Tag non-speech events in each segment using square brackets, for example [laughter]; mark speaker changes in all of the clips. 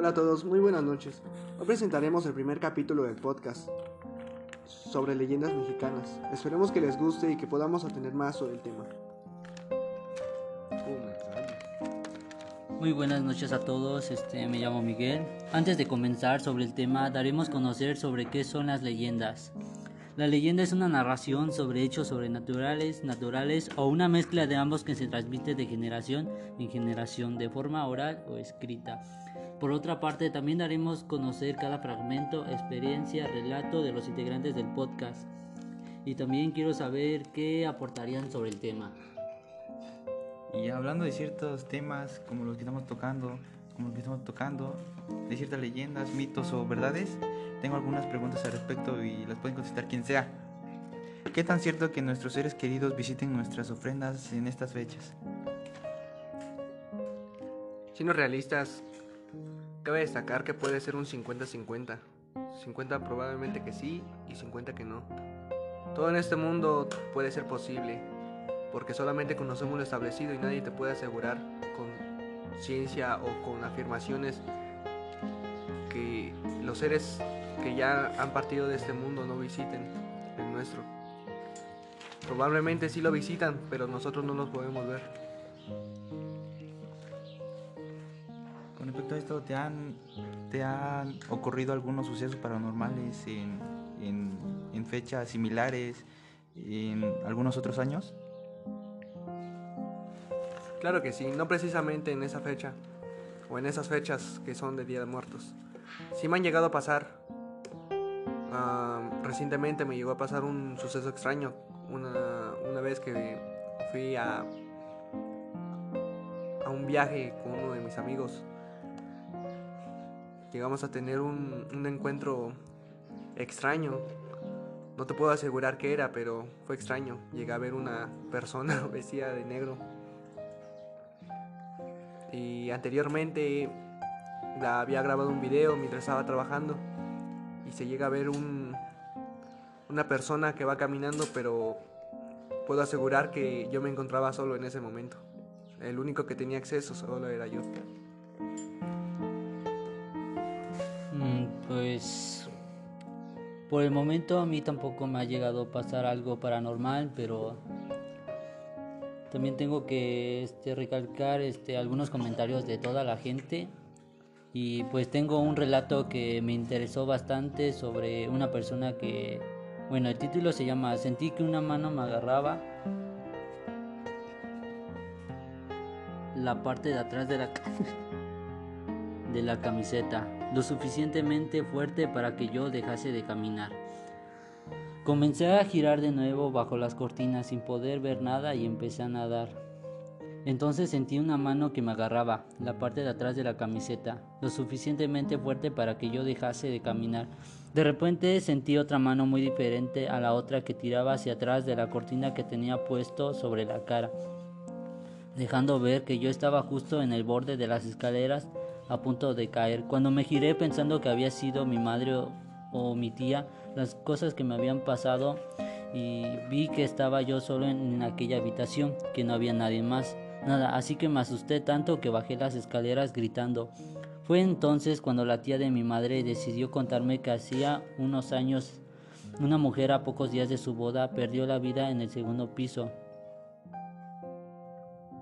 Speaker 1: Hola a todos, muy buenas noches. Hoy presentaremos el primer capítulo del podcast sobre leyendas mexicanas. Esperemos que les guste y que podamos obtener más sobre el tema.
Speaker 2: Muy buenas noches a todos, este, me llamo Miguel. Antes de comenzar sobre el tema, daremos a conocer sobre qué son las leyendas. La leyenda es una narración sobre hechos sobrenaturales, naturales o una mezcla de ambos que se transmite de generación en generación de forma oral o escrita. Por otra parte, también daremos conocer cada fragmento, experiencia, relato de los integrantes del podcast. Y también quiero saber qué aportarían sobre el tema.
Speaker 3: Y hablando de ciertos temas como los que estamos tocando, como los que estamos tocando, de ciertas leyendas, mitos o verdades, tengo algunas preguntas al respecto y las pueden contestar quien sea. ¿Qué tan cierto que nuestros seres queridos visiten nuestras ofrendas en estas fechas?
Speaker 1: Siendo realistas, cabe destacar que puede ser un 50-50. 50 probablemente que sí y 50 que no. Todo en este mundo puede ser posible, porque solamente conocemos lo establecido y nadie te puede asegurar con ciencia o con afirmaciones que los seres que ya han partido de este mundo no visiten el nuestro. Probablemente sí lo visitan, pero nosotros no los podemos ver.
Speaker 3: Con respecto a esto, ¿te han, te han ocurrido algunos sucesos paranormales en, en, en fechas similares en algunos otros años?
Speaker 1: Claro que sí, no precisamente en esa fecha o en esas fechas que son de Día de Muertos. Sí me han llegado a pasar recientemente me llegó a pasar un suceso extraño. Una, una vez que fui a, a un viaje con uno de mis amigos. Llegamos a tener un, encuentro extraño. No te puedo asegurar qué era, pero fue extraño. Llegué a ver una persona [laughs] vestida de negro. Y anteriormente la había grabado un video mientras estaba trabajando y se llega a ver un, una persona que va caminando, pero puedo asegurar que yo me encontraba solo en ese momento. El único que tenía acceso solo era yo.
Speaker 2: Mm, pues por el momento a mí tampoco me ha llegado a pasar algo paranormal, pero también tengo que este, recalcar este, algunos comentarios de toda la gente. Y pues tengo un relato que me interesó bastante sobre una persona que, bueno, el título se llama Sentí que una mano me agarraba la parte de atrás de la, [laughs] de la camiseta, lo suficientemente fuerte para que yo dejase de caminar. Comencé a girar de nuevo bajo las cortinas sin poder ver nada y empecé a nadar. Entonces sentí una mano que me agarraba la parte de atrás de la camiseta, lo suficientemente fuerte para que yo dejase de caminar. De repente sentí otra mano muy diferente a la otra que tiraba hacia atrás de la cortina que tenía puesto sobre la cara, dejando ver que yo estaba justo en el borde de las escaleras a punto de caer. Cuando me giré pensando que había sido mi madre o, mi tía, las cosas que me habían pasado y vi que estaba yo solo en aquella habitación, que no había nadie más. Nada, así que me asusté tanto que bajé las escaleras gritando. Fue entonces cuando la tía de mi madre decidió contarme que hacía unos años una mujer a pocos días de su boda perdió la vida en el segundo piso.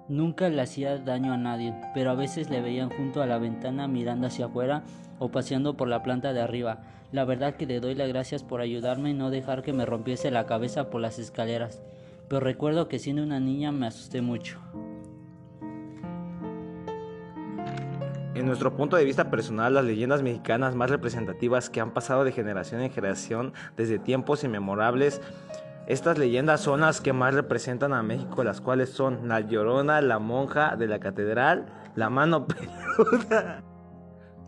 Speaker 2: Nunca le hacía daño a nadie, pero a veces le veían junto a la ventana mirando hacia afuera o paseando por la planta de arriba. La verdad que le doy las gracias por ayudarme y no dejar que me rompiese la cabeza por las escaleras, pero recuerdo que siendo una niña me asusté mucho.
Speaker 4: En nuestro punto de vista personal, las leyendas mexicanas más representativas que han pasado de generación en generación desde tiempos inmemorables, estas leyendas son las que más representan a México, las cuales son La Llorona, la monja de la catedral, la mano [laughs] peluda.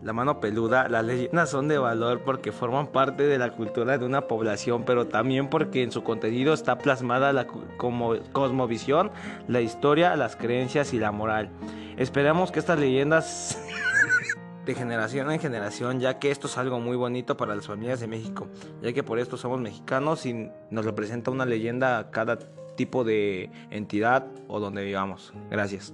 Speaker 4: La mano peluda, las leyendas son de valor porque forman parte de la cultura de una población, pero también porque en su contenido está plasmada la como cosmovisión, la historia, las creencias y la moral. Esperamos que estas leyendas de generación en generación, ya que esto es algo muy bonito para las familias de México, ya que por esto somos mexicanos y nos representa una leyenda a cada tipo de entidad o donde vivamos. Gracias.